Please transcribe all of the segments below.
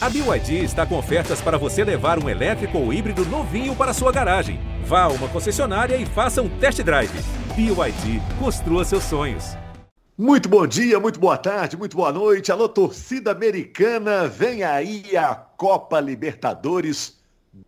A BYD está com ofertas para você levar um elétrico ou híbrido novinho para sua garagem. Vá a uma concessionária e faça um test drive. BYD, construa seus sonhos. Muito bom dia, muito boa tarde, muito boa noite. Alô, torcida americana, vem aí a Copa Libertadores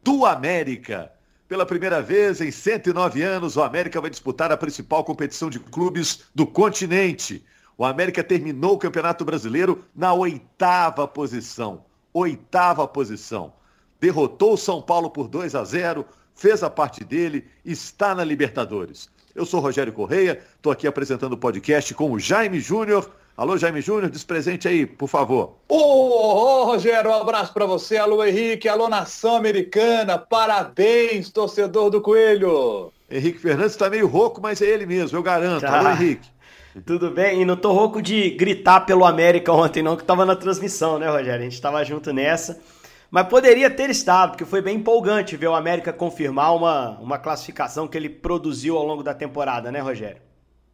do América. Pela primeira vez em 109 anos, o América vai disputar a principal competição de clubes do continente. O América terminou o Campeonato Brasileiro na oitava posição oitava posição. Derrotou o São Paulo por 2 a 0, fez a parte dele, está na Libertadores. Eu sou Rogério Correia, estou aqui apresentando o podcast com o Jaime Júnior. Alô, Jaime Júnior, despresente aí, por favor. Ô, oh, oh, Rogério, um abraço para você. Alô, Henrique. Alô, Nação Americana. Parabéns, torcedor do Coelho. Henrique Fernandes está meio rouco, mas é ele mesmo, eu garanto. Tá. Alô, Henrique. Tudo bem? E não tô rouco de gritar pelo América ontem, não, que tava na transmissão, né, Rogério? A gente tava junto nessa. Mas poderia ter estado, porque foi bem empolgante ver o América confirmar uma, uma classificação que ele produziu ao longo da temporada, né, Rogério?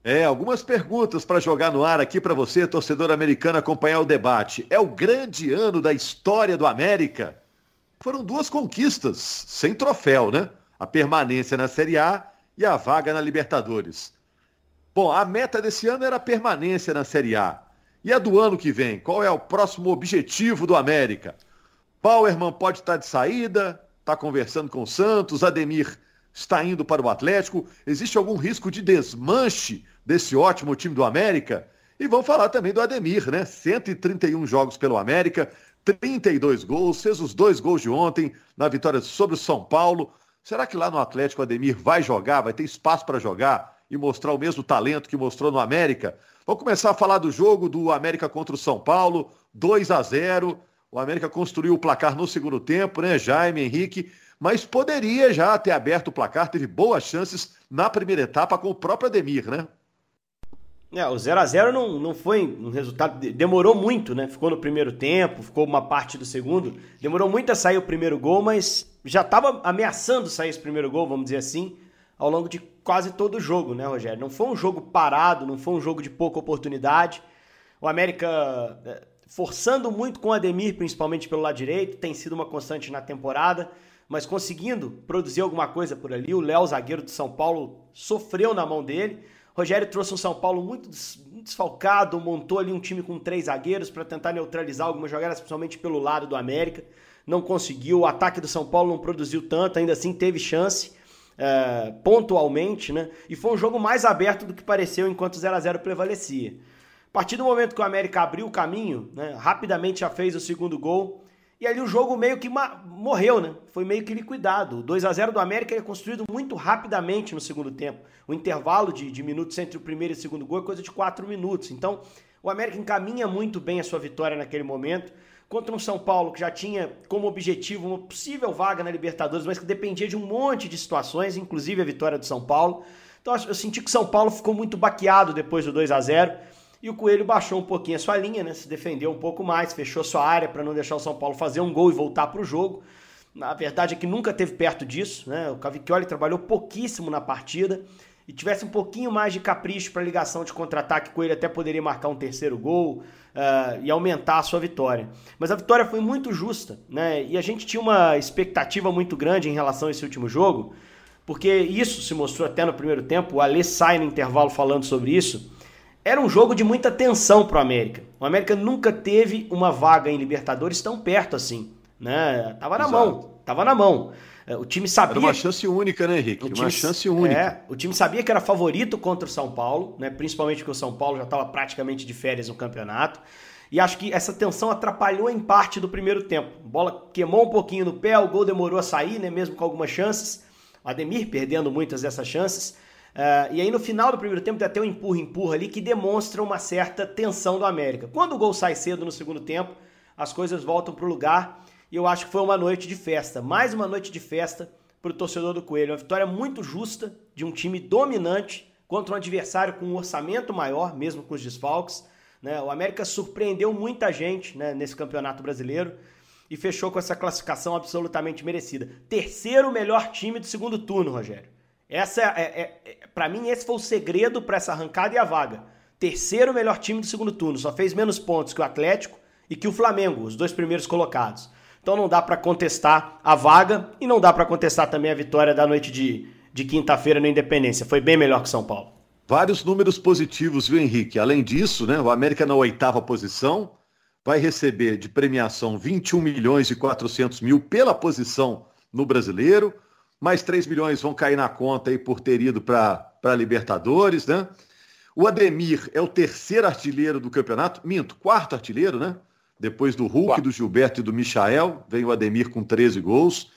É, algumas perguntas para jogar no ar aqui para você, torcedor americano, acompanhar o debate. É o grande ano da história do América? Foram duas conquistas, sem troféu, né? A permanência na Série A e a vaga na Libertadores. Bom, a meta desse ano era a permanência na Série A. E a do ano que vem? Qual é o próximo objetivo do América? Bauerman pode estar de saída, está conversando com o Santos, Ademir está indo para o Atlético. Existe algum risco de desmanche desse ótimo time do América? E vamos falar também do Ademir, né? 131 jogos pelo América, 32 gols, fez os dois gols de ontem na vitória sobre o São Paulo. Será que lá no Atlético o Ademir vai jogar, vai ter espaço para jogar? e mostrar o mesmo talento que mostrou no América. Vamos começar a falar do jogo do América contra o São Paulo, 2 a 0. O América construiu o placar no segundo tempo, né, Jaime, Henrique, mas poderia já ter aberto o placar, teve boas chances na primeira etapa com o próprio Ademir, né? É, o 0 a 0 não, não foi um resultado. Demorou muito, né? Ficou no primeiro tempo, ficou uma parte do segundo. Demorou muito a sair o primeiro gol, mas já estava ameaçando sair esse primeiro gol, vamos dizer assim ao longo de quase todo o jogo, né, Rogério? Não foi um jogo parado, não foi um jogo de pouca oportunidade. O América é, forçando muito com o Ademir, principalmente pelo lado direito, tem sido uma constante na temporada, mas conseguindo produzir alguma coisa por ali. O Léo, zagueiro do São Paulo, sofreu na mão dele. Rogério trouxe um São Paulo muito desfalcado, montou ali um time com três zagueiros para tentar neutralizar algumas jogadas, principalmente pelo lado do América. Não conseguiu, o ataque do São Paulo não produziu tanto, ainda assim teve chance é, pontualmente, né? E foi um jogo mais aberto do que pareceu enquanto 0 a 0 prevalecia. A partir do momento que o América abriu o caminho, né, rapidamente já fez o segundo gol. E ali o jogo meio que morreu, né? Foi meio que liquidado. O 2 a 0 do América é construído muito rapidamente no segundo tempo. O intervalo de, de minutos entre o primeiro e o segundo gol é coisa de 4 minutos. Então, o América encaminha muito bem a sua vitória naquele momento contra um São Paulo que já tinha como objetivo uma possível vaga na Libertadores, mas que dependia de um monte de situações, inclusive a vitória do São Paulo. Então eu senti que o São Paulo ficou muito baqueado depois do 2 a 0 e o Coelho baixou um pouquinho a sua linha, né? Se defendeu um pouco mais, fechou sua área para não deixar o São Paulo fazer um gol e voltar para o jogo. Na verdade é que nunca teve perto disso, né? O Cavicchioli trabalhou pouquíssimo na partida e tivesse um pouquinho mais de capricho para ligação de contra-ataque, Coelho até poderia marcar um terceiro gol uh, e aumentar a sua vitória. Mas a vitória foi muito justa, né? E a gente tinha uma expectativa muito grande em relação a esse último jogo, porque isso se mostrou até no primeiro tempo. O Alê sai no intervalo falando sobre isso. Era um jogo de muita tensão para o América. O América nunca teve uma vaga em Libertadores tão perto assim, né? Tava na Exato. mão, tava na mão. É, o time sabia. Era uma chance única, né, Henrique? Time... Uma chance única. É, o time sabia que era favorito contra o São Paulo, né? Principalmente porque o São Paulo já estava praticamente de férias no campeonato. E acho que essa tensão atrapalhou em parte do primeiro tempo. A bola queimou um pouquinho no pé, o gol demorou a sair, né? Mesmo com algumas chances. O Ademir perdendo muitas dessas chances. Uh, e aí no final do primeiro tempo tem até um empurra-empurra ali que demonstra uma certa tensão do América. Quando o gol sai cedo no segundo tempo, as coisas voltam para o lugar e eu acho que foi uma noite de festa, mais uma noite de festa para o torcedor do Coelho. Uma vitória muito justa de um time dominante contra um adversário com um orçamento maior, mesmo com os desfalques. Né? O América surpreendeu muita gente né, nesse campeonato brasileiro e fechou com essa classificação absolutamente merecida. Terceiro melhor time do segundo turno, Rogério. Essa é, é, é para mim esse foi o segredo para essa arrancada e a vaga. Terceiro melhor time do segundo turno, só fez menos pontos que o Atlético e que o Flamengo, os dois primeiros colocados. Então não dá para contestar a vaga e não dá para contestar também a vitória da noite de, de quinta-feira no Independência. Foi bem melhor que São Paulo. Vários números positivos, viu, Henrique? Além disso, né, o América na oitava posição vai receber de premiação 21 milhões e 400 mil pela posição no brasileiro, mais 3 milhões vão cair na conta aí por ter ido para Libertadores, né? O Ademir é o terceiro artilheiro do campeonato, minto, quarto artilheiro, né? Depois do Hulk, do Gilberto e do Michael, vem o Ademir com 13 gols.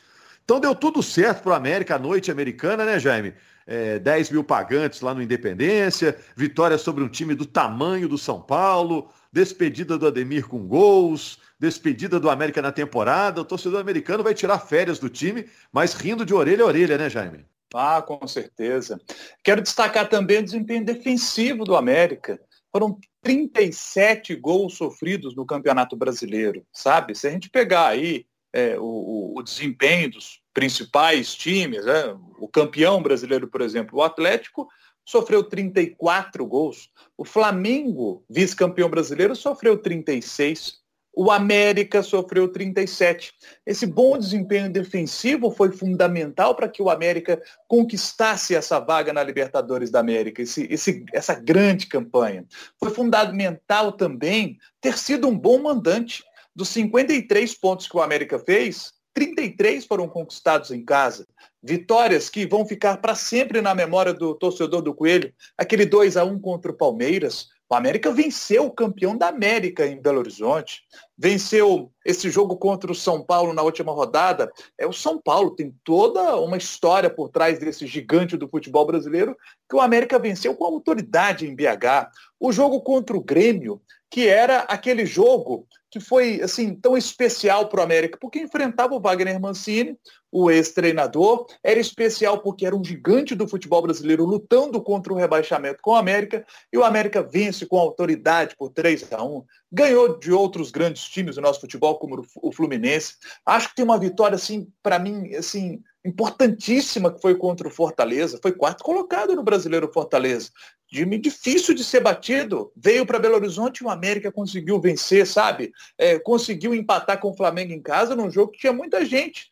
Então deu tudo certo para o América, a noite americana, né, Jaime? É, 10 mil pagantes lá no Independência, vitória sobre um time do tamanho do São Paulo, despedida do Ademir com gols, despedida do América na temporada. O torcedor americano vai tirar férias do time, mas rindo de orelha a orelha, né, Jaime? Ah, com certeza. Quero destacar também o desempenho defensivo do América. Foram 37 gols sofridos no Campeonato Brasileiro, sabe? Se a gente pegar aí é, o, o, desempenho dos principais times, né? o campeão brasileiro, por exemplo, o Atlético, sofreu 34 gols. O Flamengo, vice-campeão brasileiro, sofreu 36. O América sofreu 37. Esse bom desempenho defensivo foi fundamental para que o América conquistasse essa vaga na Libertadores da América, esse, esse, essa grande campanha. Foi fundamental também ter sido um bom mandante. Dos 53 pontos que o América fez, 33 foram conquistados em casa. Vitórias que vão ficar para sempre na memória do torcedor do Coelho. Aquele 2 a 1 contra o Palmeiras, o América venceu o campeão da América em Belo Horizonte, venceu esse jogo contra o São Paulo na última rodada. É o São Paulo tem toda uma história por trás desse gigante do futebol brasileiro que o América venceu com autoridade em BH. O jogo contra o Grêmio, que era aquele jogo que foi assim tão especial para o América, porque enfrentava o Wagner Mancini, o ex-treinador, era especial porque era um gigante do futebol brasileiro lutando contra o rebaixamento com o América, e o América vence com autoridade por 3 a 1 ganhou de outros grandes times do nosso futebol, como o Fluminense. Acho que tem uma vitória, assim, para mim, assim, importantíssima que foi contra o Fortaleza. Foi quarto colocado no Brasileiro Fortaleza. Time difícil de ser batido. Veio para Belo Horizonte e o América conseguiu vencer, sabe? É, conseguiu empatar com o Flamengo em casa num jogo que tinha muita gente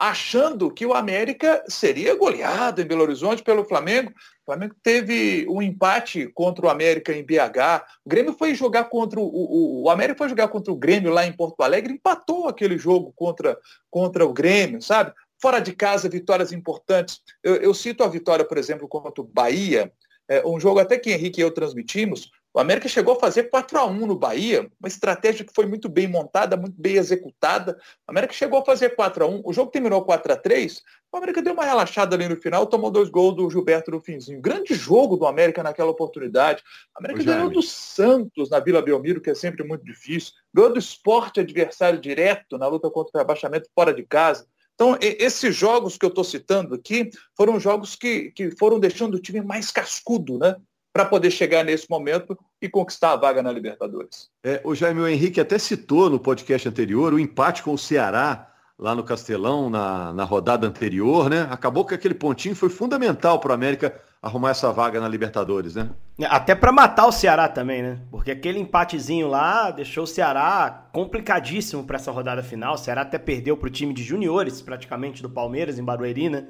achando que o América seria goleado em Belo Horizonte pelo Flamengo. O Flamengo teve um empate contra o América em BH. O Grêmio foi jogar contra o, o, o América foi jogar contra o Grêmio lá em Porto Alegre, empatou aquele jogo contra, contra o Grêmio, sabe? Fora de casa, vitórias importantes. Eu, eu cito a vitória, por exemplo, contra o Bahia, é, um jogo até que Henrique e eu transmitimos, o América chegou a fazer 4 a 1 no Bahia, uma estratégia que foi muito bem montada, muito bem executada. O América chegou a fazer 4 a 1 o jogo terminou 4 a 3 o América deu uma relaxada ali no final, tomou dois gols do Gilberto no finzinho. Grande jogo do América naquela oportunidade. O América ganhou do Santos na Vila Belmiro, que é sempre muito difícil. Ganhou do esporte adversário direto na luta contra o rebaixamento fora de casa. Então, esses jogos que eu estou citando aqui foram jogos que, que foram deixando o time mais cascudo, né? para poder chegar nesse momento e conquistar a vaga na Libertadores. É, o Jaime o Henrique até citou no podcast anterior o empate com o Ceará lá no Castelão na, na rodada anterior, né? Acabou que aquele pontinho foi fundamental para o América arrumar essa vaga na Libertadores, né? É, até para matar o Ceará também, né? Porque aquele empatezinho lá deixou o Ceará complicadíssimo para essa rodada final. O Ceará até perdeu para o time de juniores, praticamente, do Palmeiras, em Barueri, né?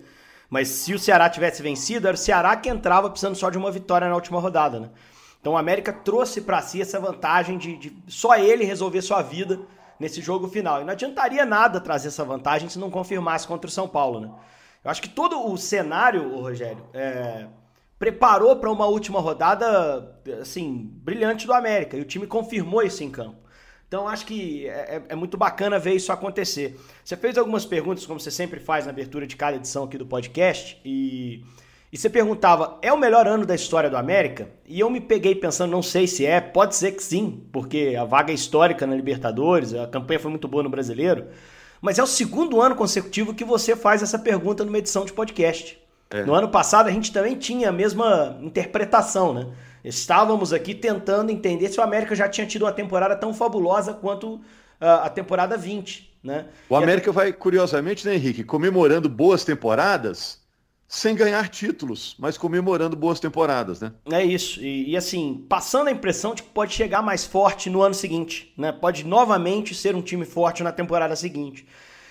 Mas se o Ceará tivesse vencido, era o Ceará que entrava precisando só de uma vitória na última rodada, né? Então o América trouxe para si essa vantagem de, de, só ele resolver sua vida nesse jogo final. E não adiantaria nada trazer essa vantagem se não confirmasse contra o São Paulo, né? Eu acho que todo o cenário, Rogério, é, preparou para uma última rodada assim brilhante do América e o time confirmou isso em campo. Então acho que é, é, é, muito bacana ver isso acontecer. Você fez algumas perguntas, como você sempre faz na abertura de cada edição aqui do podcast, e, e você perguntava: é o melhor ano da história do América? E eu me peguei pensando, não sei se é, pode ser que sim, porque a vaga é histórica na Libertadores, a campanha foi muito boa no brasileiro. Mas é o segundo ano consecutivo que você faz essa pergunta numa edição de podcast. É. No ano passado a gente também tinha a mesma interpretação, né? Estávamos aqui tentando entender se o América já tinha tido uma temporada tão fabulosa quanto uh, a temporada 20. Né? O América a... vai, curiosamente, né, Henrique, comemorando boas temporadas sem ganhar títulos, mas comemorando boas temporadas, né? É isso. E, e, assim, passando a impressão de que pode chegar mais forte no ano seguinte, né? Pode novamente ser um time forte na temporada seguinte.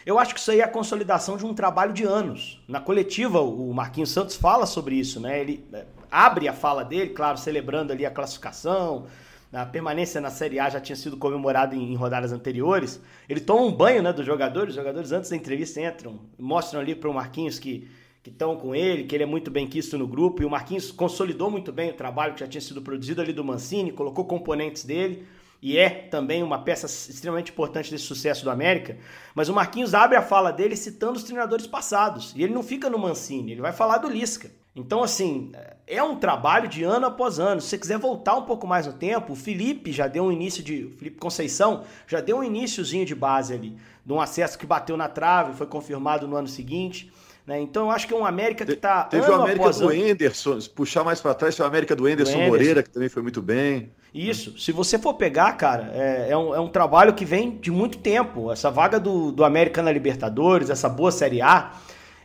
Eu acho que isso aí é a consolidação de um trabalho de anos. Na coletiva, o Marquinhos Santos fala sobre isso, né? Ele é, abre a fala dele, claro, celebrando ali a classificação, a permanência na Série A já tinha sido comemorada em, rodadas anteriores. Ele toma um banho né, dos jogadores, os jogadores antes da entrevista entram, mostram ali para o Marquinhos que estão com ele, que ele é muito bem quisto no grupo, e o Marquinhos consolidou muito bem o trabalho que já tinha sido produzido ali do Mancini, colocou componentes dele, e é também uma peça extremamente importante desse sucesso do América, mas o Marquinhos abre a fala dele citando os treinadores passados, e ele não fica no Mancini, ele vai falar do Lisca. Então, assim, é um trabalho de ano após ano. Se você quiser voltar um pouco mais no tempo, o Felipe já deu um início de. O Felipe Conceição já deu um iníciozinho de base ali, de um acesso que bateu na trave, foi confirmado no ano seguinte. Né? Então eu acho que é um América que está. Teve o América do Enderson, puxar mais para trás, foi o América do Enderson, do Moreira, que também foi muito bem. Isso, se você for pegar, cara, é, é, um, é, um, trabalho que vem de muito tempo. Essa vaga do, do América na Libertadores, essa boa Série A,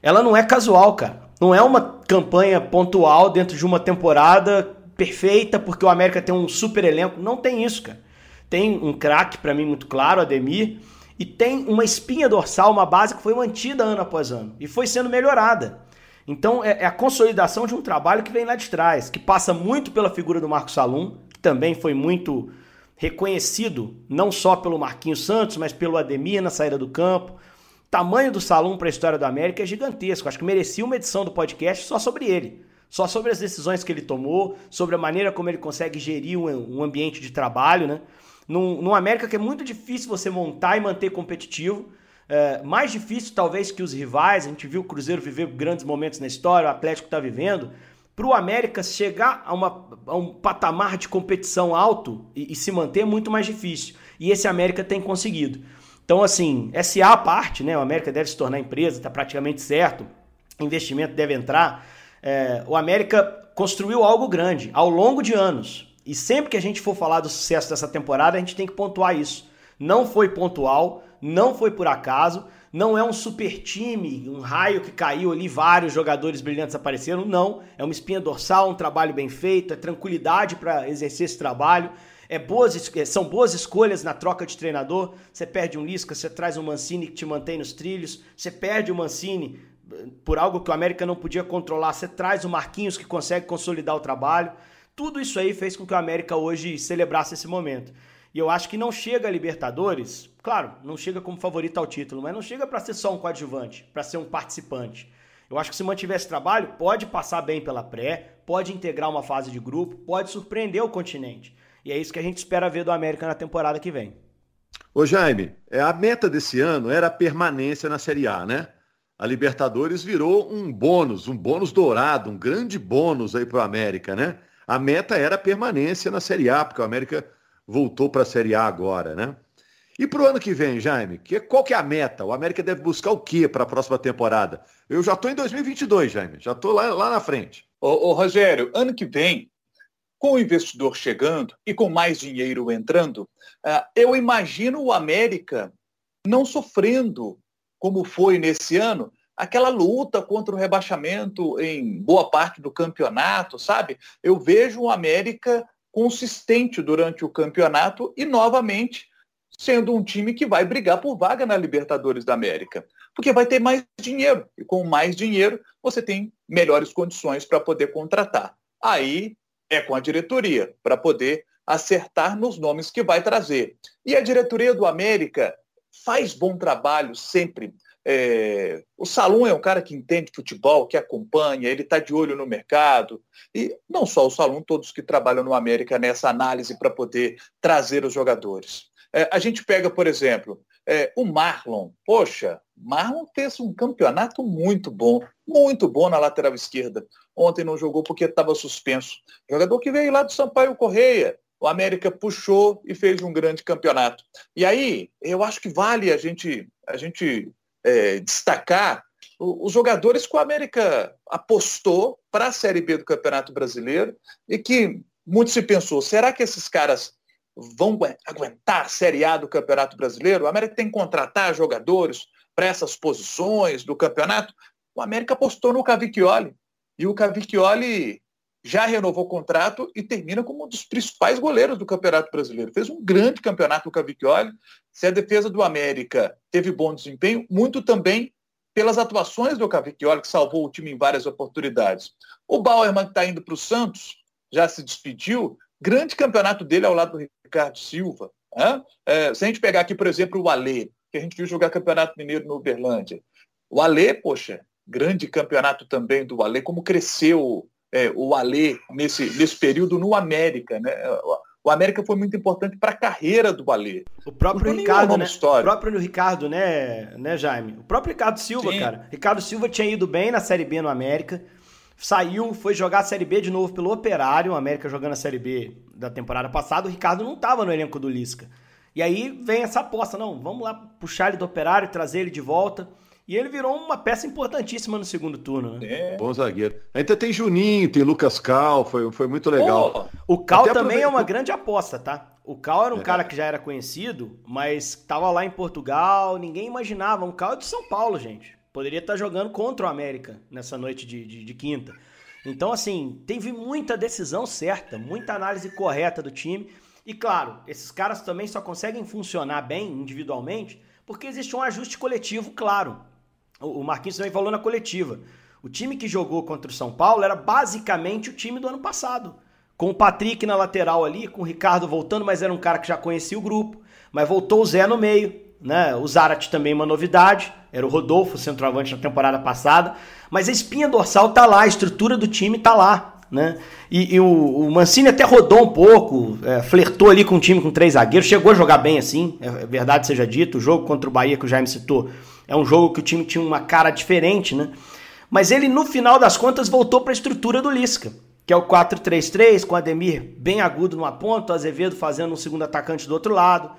ela não é casual, cara. Não é uma campanha pontual dentro de uma temporada perfeita, porque o América tem um super elenco. Não tem isso, cara. Tem um craque, para mim, muito claro, Ademir e tem uma espinha dorsal, uma base que foi mantida ano após ano e foi sendo melhorada. Então é, é a consolidação de um trabalho que vem lá de trás, que passa muito pela figura do Marcos Salum, que também foi muito reconhecido, não só pelo Marquinhos Santos, mas pelo Ademir na saída do campo. O tamanho do Salum para a história do América é gigantesco. Acho que merecia uma edição do podcast só sobre ele. Só sobre as decisões que ele tomou, sobre a maneira como ele consegue gerir um ambiente de trabalho, né? Num, América que é muito difícil você montar e manter competitivo. É, mais difícil, talvez, que os rivais. A gente viu o Cruzeiro viver grandes momentos na história, o Atlético está vivendo. Para o América chegar a, uma, a, um patamar de competição alto e, e, se manter é muito mais difícil. E esse América tem conseguido. Então, assim, SA a parte, né? O América deve se tornar empresa, está praticamente certo. Investimento deve entrar. É, o América construiu algo grande ao longo de anos. E sempre que a gente for falar do sucesso dessa temporada, a gente tem que pontuar isso. Não foi pontual, não foi por acaso, não é um super time, um raio que caiu ali, vários jogadores brilhantes apareceram. Não, é uma espinha dorsal, um trabalho bem feito, é tranquilidade para exercer esse trabalho. É boas, é, são boas escolhas na troca de treinador. Você perde um Lisca, você traz um Mancini que te mantém nos trilhos. Você perde o Mancini eh, por algo que o América não podia controlar. Você traz o Marquinhos que consegue consolidar o trabalho. Tudo isso aí fez com que o América hoje celebrasse esse momento. E eu acho que não chega a Libertadores, claro, não chega como favorito ao título, mas não chega para ser só um coadjuvante, para ser um participante. Eu acho que se mantiver esse trabalho, pode passar bem pela pré, pode integrar uma fase de grupo, pode surpreender o continente. E é isso que a gente espera ver do América na temporada que vem. Ô Jaime, é, a meta desse ano era a permanência na Série A, né? A Libertadores virou um bônus, um bônus dourado, um grande bônus aí para o América, né? A meta era a permanência na Série A, porque o América voltou para a Série A agora, né? E para o ano que vem, Jaime, que, qual que é a meta? O América deve buscar o quê para a próxima temporada? Eu já estou em 2022, Jaime, já estou lá, lá na frente. Ô, ô, Rogério, ano que vem, com o investidor chegando e com mais dinheiro entrando, uh, eu imagino o América não sofrendo como foi nesse ano, aquela luta contra o rebaixamento em boa parte do campeonato, sabe? Eu vejo o América consistente durante o campeonato e novamente sendo um time que vai brigar por vaga na Libertadores da América, porque vai ter mais dinheiro e com mais dinheiro você tem melhores condições para poder contratar. Aí é com a diretoria para poder acertar nos nomes que vai trazer. E a diretoria do América faz bom trabalho sempre é, o Salum é um cara que entende futebol, que acompanha, ele está de olho no mercado. E não só o Salum, todos que trabalham no América nessa análise para poder trazer os jogadores. É, a gente pega, por exemplo, é, o Marlon. Poxa, Marlon fez um campeonato muito bom, muito bom na lateral esquerda. Ontem não jogou porque estava suspenso. Jogador que veio lá do Sampaio Correia. O América puxou e fez um grande campeonato. E aí, eu acho que vale a gente, a gente é, destacar os jogadores que o América apostou para a Série B do Campeonato Brasileiro e que muito se pensou, será que esses caras vão aguentar a Série A do Campeonato Brasileiro? O América tem que contratar jogadores para essas posições do campeonato? o América apostou no Cavicchioli. E o Cavicchioli já renovou o contrato e termina como um dos principais goleiros do Campeonato Brasileiro. Fez um grande campeonato o Cavicchioli. Se a defesa do América teve bom desempenho, muito também pelas atuações do Cavicchioli, que salvou o time em várias oportunidades. O Bauerman, que está indo para o Santos, já se despediu. Grande campeonato dele ao lado do Ricardo Silva. Né? É, se a gente pegar aqui, por exemplo, o Alê, que a gente viu jogar Campeonato Mineiro no Uberlândia. O Alê, poxa, grande campeonato também do Alê, como cresceu é, o Alê nesse, nesse período no América. Né? O América foi muito importante para a carreira do Alê. O próprio Ricardo, né? O próprio Ricardo, né, né, Jaime? O próprio Ricardo Silva, Sim. cara. Ricardo Silva tinha ido bem na Série B no América. Saiu, foi jogar a Série B de novo pelo Operário, o América jogando a Série B da temporada passada. O Ricardo não estava no elenco do Lisca. E aí vem essa aposta, não, vamos lá puxar ele do Operário, trazer ele de volta. E ele virou uma peça importantíssima no segundo turno, né? É. Bom zagueiro. Ainda tem Juninho, tem Lucas Cal, foi, foi muito legal. Oh, o Cal Até também é uma grande aposta, tá? O Cal era um é. cara que já era conhecido, mas estava lá em Portugal, ninguém imaginava. Um Cal é de São Paulo, gente. Poderia estar jogando contra o América nessa noite de, de, de quinta. Então, assim, teve muita decisão certa, muita análise correta do time. E claro, esses caras também só conseguem funcionar bem individualmente porque existe um ajuste coletivo claro. O Marquinhos também falou na coletiva. O time que jogou contra o São Paulo era basicamente o time do ano passado. Com o Patrick na lateral ali, com o Ricardo voltando, mas era um cara que já conhecia o grupo. Mas voltou o Zé no meio, né? O Zarat também uma novidade. Era o Rodolfo, centroavante na temporada passada. Mas a espinha dorsal tá lá, a estrutura do time tá lá. Né? E, e o, o, Mancini até rodou um pouco, é, flertou ali com o time com três zagueiros, chegou a jogar bem assim, é, é verdade seja dito. O jogo contra o Bahia que o Jaime citou é um jogo que o time tinha uma cara diferente, né? Mas ele, no final das contas, voltou para a estrutura do Lisca, que é o 4-3-3, com o Ademir bem agudo numa ponta, o Azevedo fazendo um segundo atacante do outro lado.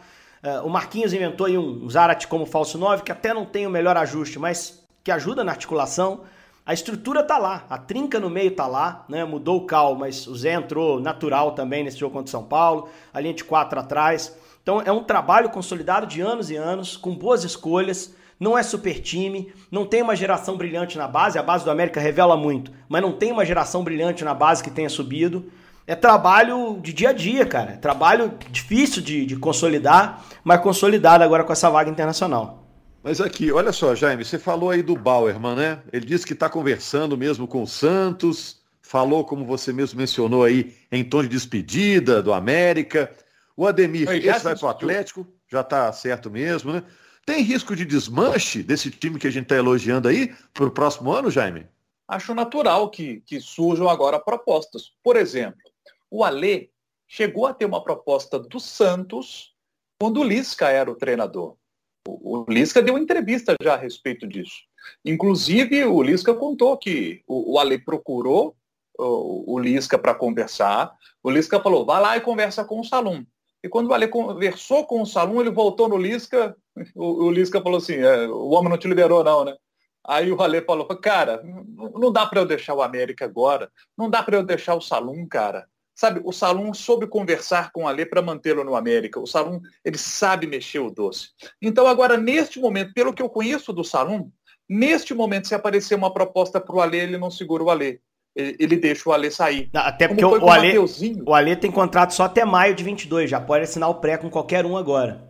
Uh, o Marquinhos inventou aí um, um Zarat como falso 9, que até não tem o melhor ajuste, mas que ajuda na articulação. A estrutura tá lá, a trinca no meio tá lá, né? Mudou o cal, mas o Zé entrou natural também nesse jogo contra o São Paulo, a linha de quatro atrás. Então é um trabalho consolidado de anos e anos, com boas escolhas não é super time, não tem uma geração brilhante na base, a base do América revela muito, mas não tem uma geração brilhante na base que tenha subido. É trabalho de dia a dia, cara. É trabalho difícil de, de consolidar, mas consolidado agora com essa vaga internacional. Mas aqui, olha só, Jaime, você falou aí do Bauerman, né? Ele disse que está conversando mesmo com o Santos, falou, como você mesmo mencionou aí, em tom de despedida do América. O Ademir, esse vai para o Atlético, já está certo mesmo, né? Tem risco de desmanche desse time que a gente está elogiando aí para o próximo ano, Jaime? Acho natural que, que surjam agora propostas. Por exemplo, o Alê chegou a ter uma proposta do Santos quando o Lisca era o treinador. O, Lisca deu uma entrevista já a respeito disso. Inclusive, o Lisca contou que o, o Alê procurou o, o Lisca para conversar. O Lisca falou, vá lá e conversa com o Salum. E quando o Ale conversou com o Salum, ele voltou no Lisca, o, o Lisca falou assim, é, o homem não te liberou não, né? Aí o Ale falou, cara, não dá para eu deixar o América agora, não dá para eu deixar o Salum, cara. Sabe, o Salum soube conversar com o Ale para mantê-lo no América. O Salum, ele sabe mexer o doce. Então agora, neste momento, pelo que eu conheço do Salum, neste momento, se aparecer uma proposta para o Ale, ele não segura o Ale ele deixa o Alê sair. Até porque o, o, Alê, o Alê tem contrato só até maio de 22, já pode assinar o pré com qualquer um agora.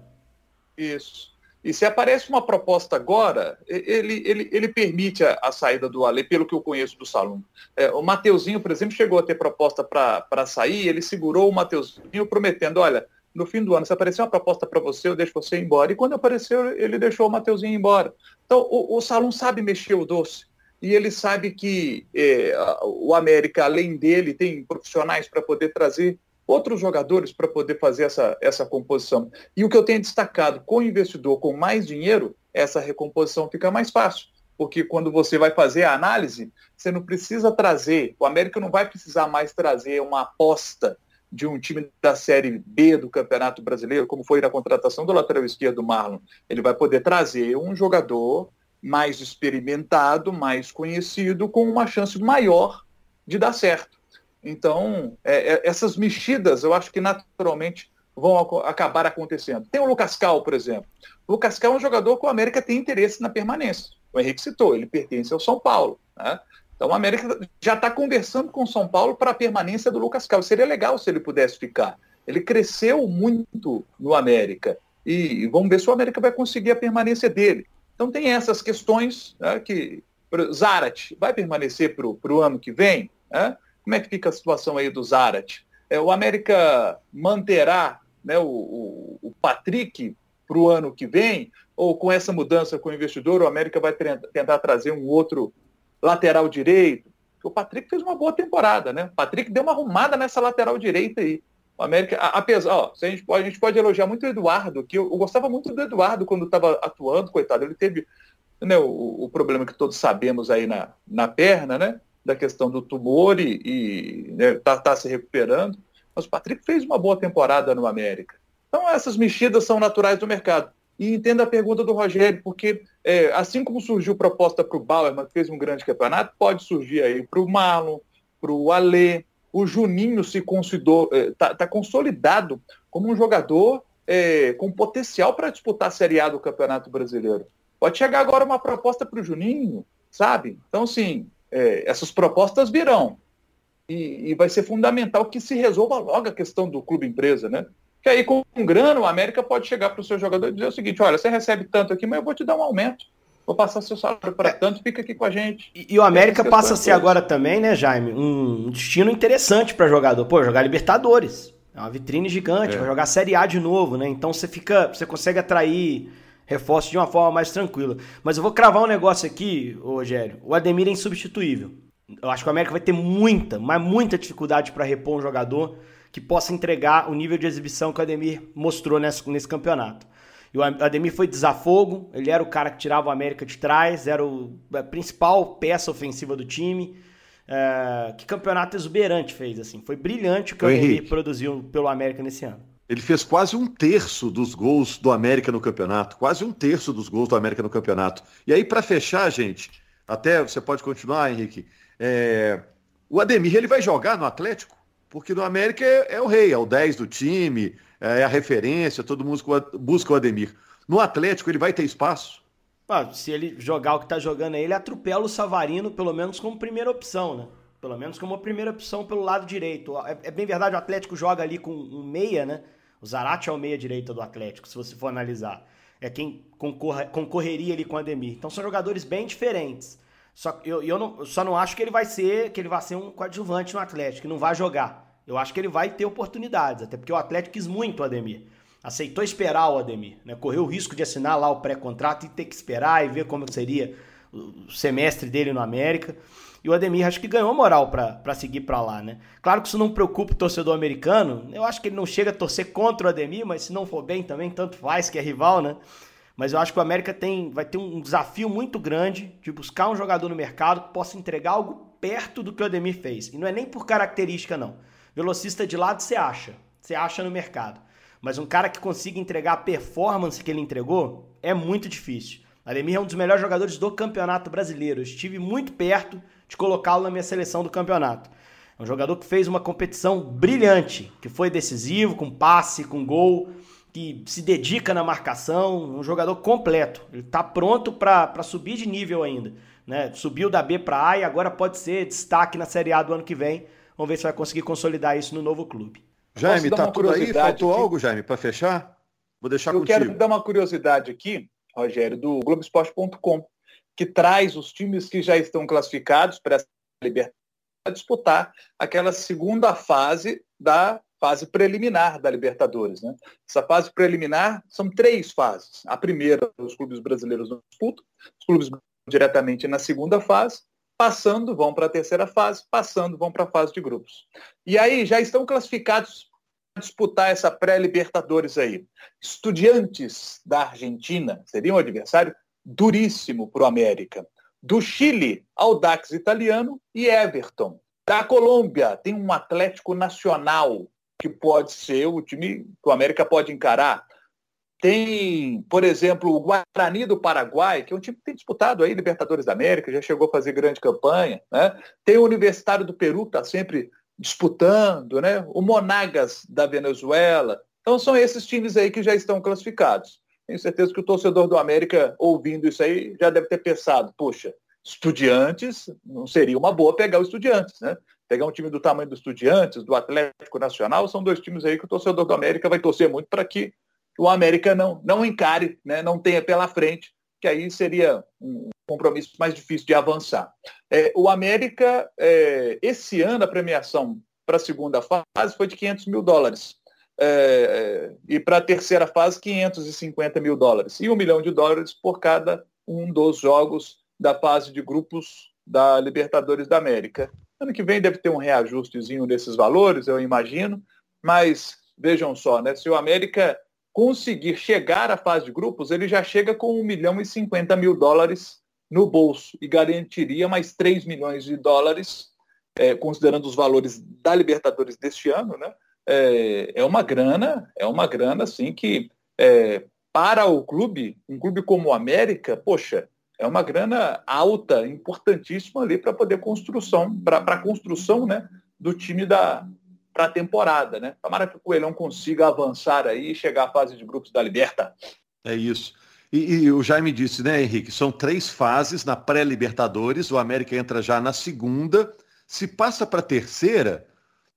Isso. E se aparece uma proposta agora, ele, ele, ele permite a, a saída do Alê, pelo que eu conheço do Salão. É, o Mateuzinho, por exemplo, chegou a ter proposta para sair, ele segurou o Mateuzinho prometendo, olha, no fim do ano, se aparecer uma proposta para você, eu deixo você embora. E quando apareceu, ele deixou o Mateuzinho embora. Então, o, o Salão sabe mexer o doce e ele sabe que é, o América, além dele, tem profissionais para poder trazer outros jogadores para poder fazer essa, essa composição. E o que eu tenho destacado com o investidor com mais dinheiro, essa recomposição fica mais fácil. Porque quando você vai fazer a análise, você não precisa trazer, o América não vai precisar mais trazer uma aposta de um time da Série B do Campeonato Brasileiro, como foi na contratação do lateral esquerdo Marlon. Ele vai poder trazer um jogador mais experimentado, mais conhecido, com uma chance maior de dar certo. Então, é, é, essas mexidas, eu acho que naturalmente vão acabar acontecendo. Tem o Lucas Cal, por exemplo. O Lucas Cal é um jogador que o América tem interesse na permanência. o Henrique citou, ele pertence ao São Paulo. Né? Então o América já está conversando com o São Paulo para a permanência do Lucas Carlos. Seria legal se ele pudesse ficar. Ele cresceu muito no América. E vamos ver se o América vai conseguir a permanência dele. Então tem essas questões né, que Zarat vai permanecer para o ano que vem? Né? Como é que fica a situação aí do Zarat? É, o América manterá né, o, o, o Patrick para o ano que vem? Ou com essa mudança com o investidor, o América vai tentar trazer um outro lateral direito? o Patrick fez uma boa temporada, né? O Patrick deu uma arrumada nessa lateral direita aí. O América, apesar, ó, a gente, pode, a gente pode elogiar muito o Eduardo, que eu, eu gostava muito do Eduardo quando estava atuando, coitado. Ele teve né, o, o, problema que todos sabemos aí na, na perna, né? Da questão do tumor e, e né, tá, tá se recuperando. Mas o Patrick fez uma boa temporada no América. Então essas mexidas são naturais do mercado. E entenda a pergunta do Rogério, porque é, assim como surgiu proposta para o Bauerman, que fez um grande campeonato, pode surgir aí para o Marlon, para o Alê. O Juninho se consolidou, está é, tá consolidado como um jogador é, com potencial para disputar a Série A do Campeonato Brasileiro. Pode chegar agora uma proposta para o Juninho, sabe? Então, sim, é, essas propostas virão. E, e vai ser fundamental que se resolva logo a questão do clube empresa, né? Que aí, com grana, o América pode chegar para o seu jogador e dizer o seguinte: olha, você recebe tanto aqui, mas eu vou te dar um aumento. Vou passar seu salário para tanto, fica aqui com a gente. E, e o América passa a ser agora também, né, Jaime, um destino interessante para jogador. Pô, jogar Libertadores. É uma vitrine gigante, é. vai jogar Série A de novo, né? Então você fica. Você consegue atrair reforços de uma forma mais tranquila. Mas eu vou cravar um negócio aqui, Rogério. O Ademir é insubstituível. Eu acho que o América vai ter muita, mas muita dificuldade para repor um jogador que possa entregar o nível de exibição que o Ademir mostrou nesse, nesse campeonato. E o Ademir foi desafogo, ele era o cara que tirava o América de trás, era o, a principal peça ofensiva do time. É, que campeonato exuberante fez, assim. Foi brilhante o que o, o Ademir produziu pelo América nesse ano. Ele fez quase um terço dos gols do América no campeonato. Quase um terço dos gols do América no campeonato. E aí, para fechar, gente, até você pode continuar, Henrique. É, o Ademir ele vai jogar no Atlético? porque no América é, é, o rei, é o 10 do time, é a referência, todo mundo busca o Ademir. No Atlético ele vai ter espaço? Ah, se ele jogar o que está jogando aí, ele atropela o Savarino, pelo menos como primeira opção, né? Pelo menos como primeira opção pelo lado direito. É, é bem verdade, o Atlético joga ali com um meia, né? O Zarate é o meia direita do Atlético, se você for analisar. É quem concorra, concorreria ali com o Ademir. Então são jogadores bem diferentes. Só eu, eu não, só não acho que ele vai ser que ele vai ser um coadjuvante no Atlético, que não vai jogar. Eu acho que ele vai ter oportunidades, até porque o Atlético quis muito o Ademir. Aceitou esperar o Ademir, né? Correu o risco de assinar lá o pré-contrato e ter que esperar e ver como seria o semestre dele no América. E o Ademir acho que ganhou moral para seguir para lá, né? Claro que isso não preocupa o torcedor americano. Eu acho que ele não chega a torcer contra o Ademir, mas se não for bem também, tanto faz, que é rival, né? Mas eu acho que o América tem, vai ter um desafio muito grande de buscar um jogador no mercado que possa entregar algo perto do que o Ademir fez. E não é nem por característica, não. Velocista de lado você acha, você acha no mercado. Mas um cara que consiga entregar a performance que ele entregou é muito difícil. Ademir é um dos melhores jogadores do campeonato brasileiro. Eu estive muito perto de colocá-lo na minha seleção do campeonato. É um jogador que fez uma competição brilhante, que foi decisivo, com passe, com gol, que se dedica na marcação, um jogador completo. Ele está pronto para subir de nível ainda. Né? Subiu da B para A e agora pode ser destaque na Série A do ano que vem Vamos ver se vai conseguir consolidar isso no novo clube. Jaime, tá tudo aí? Faltou aqui? algo, Jaime, para fechar? Vou deixar Eu contigo. quero dar uma curiosidade aqui, Rogério, do Globoesporte.com, que traz os times que já estão classificados para essa Libertadores a disputar aquela segunda fase da fase preliminar da Libertadores. Né? Essa fase preliminar são três fases. A primeira, os clubes brasileiros não disputam, os clubes diretamente na segunda fase, passando vão para a terceira fase, passando vão para a fase de grupos. E aí já estão classificados para disputar essa pré-Libertadores aí. Estudiantes da Argentina seriam um adversário duríssimo para o América. Do Chile, Audax italiano e Everton. Da Colômbia, tem um Atlético Nacional que pode ser o time que o América pode encarar. Tem, por exemplo, o Guarani do Paraguai, que é um time que tem disputado aí Libertadores da América, já chegou a fazer grande campanha. Né? Tem o Universitário do Peru, que está sempre disputando, né? o Monagas da Venezuela. Então são esses times aí que já estão classificados. Tenho certeza que o torcedor do América, ouvindo isso aí, já deve ter pensado, poxa, estudiantes, não seria uma boa pegar o estudiantes, né? Pegar um time do tamanho do Estudiantes, do Atlético Nacional, são dois times aí que o torcedor do América vai torcer muito para que o América não, não encare, né? não tenha pela frente, que aí seria um compromisso mais difícil de avançar. É, o América, é, esse ano, a premiação para a segunda fase foi de 500 mil dólares. É, é, e para a terceira fase, 550 mil dólares. E um milhão de dólares por cada um dos jogos da fase de grupos da Libertadores da América. Ano que vem deve ter um reajustezinho desses valores, eu imagino, mas vejam só, né? Se o América conseguir chegar à fase de grupos, ele já chega com 1 milhão e 50 mil dólares no bolso e garantiria mais 3 milhões de dólares, é, considerando os valores da Libertadores deste ano, né? É, é uma grana, é uma grana assim que é, para o clube, um clube como o América, poxa, é uma grana alta, importantíssima ali para poder construção, para a construção né, do time da para a temporada, né? Tomara que o Coelhão consiga avançar aí e chegar à fase de grupos da Liberta. É isso. E, e, o Jaime disse, né, Henrique? São três fases na pré-Libertadores. O América entra já na segunda. Se passa para a terceira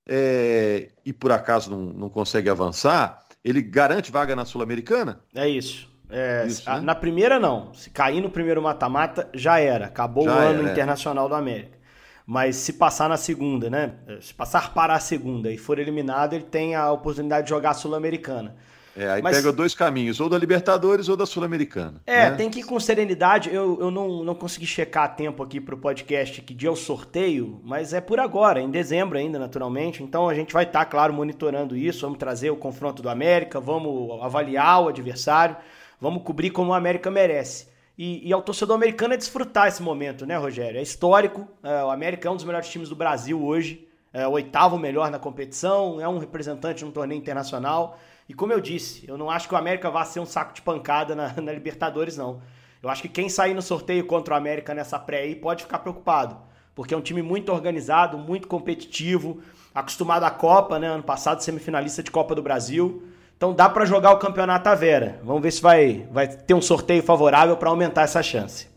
é, e por acaso não, não consegue avançar, ele garante vaga na Sul-Americana? É isso. É, Isso, né? Na primeira, não. Se cair no primeiro mata-mata, já era. Acabou já o ano era, é. internacional é. do América. Mas se passar na segunda, né? Se passar para a segunda e for eliminado, ele tem a oportunidade de jogar a Sul-Americana. É, aí Mas, pega dois caminhos, ou da Libertadores ou da Sul-Americana. É, né? tem que ir com serenidade. Eu, eu não, não consegui checar a tempo aqui para o podcast que dia é o sorteio, mas é por agora, em dezembro ainda, naturalmente. Então a gente vai estar, tá, claro, monitorando isso. Vamos trazer o confronto do América, vamos avaliar o adversário. Vamos cobrir como o América merece. E, e ao torcedor americano é desfrutar esse momento, né, Rogério? É histórico. É, o América é um dos melhores times do Brasil hoje. É o oitavo melhor na competição, é um representante no torneio internacional. E como eu disse, eu não acho que o América vá ser um saco de pancada na, na Libertadores, não. Eu acho que quem sair no sorteio contra o América nessa pré aí pode ficar preocupado. Porque é um time muito organizado, muito competitivo, acostumado à Copa, né? Ano passado, semifinalista de Copa do Brasil. Então dá para jogar o campeonato à Vera. Vamos ver se vai, vai ter um sorteio favorável para aumentar essa chance.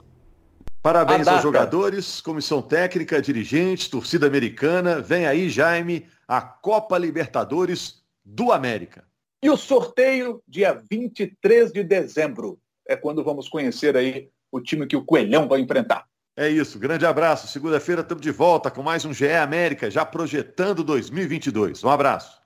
Parabéns aos jogadores, comissão técnica, dirigentes, torcida americana. Vem aí, Jaime, a Copa Libertadores do América. E o sorteio, dia 23 de dezembro. É quando vamos conhecer aí o time que o Coelhão vai enfrentar. É isso, grande abraço. Segunda-feira estamos de volta com mais um GE América, já projetando 2022. Um abraço.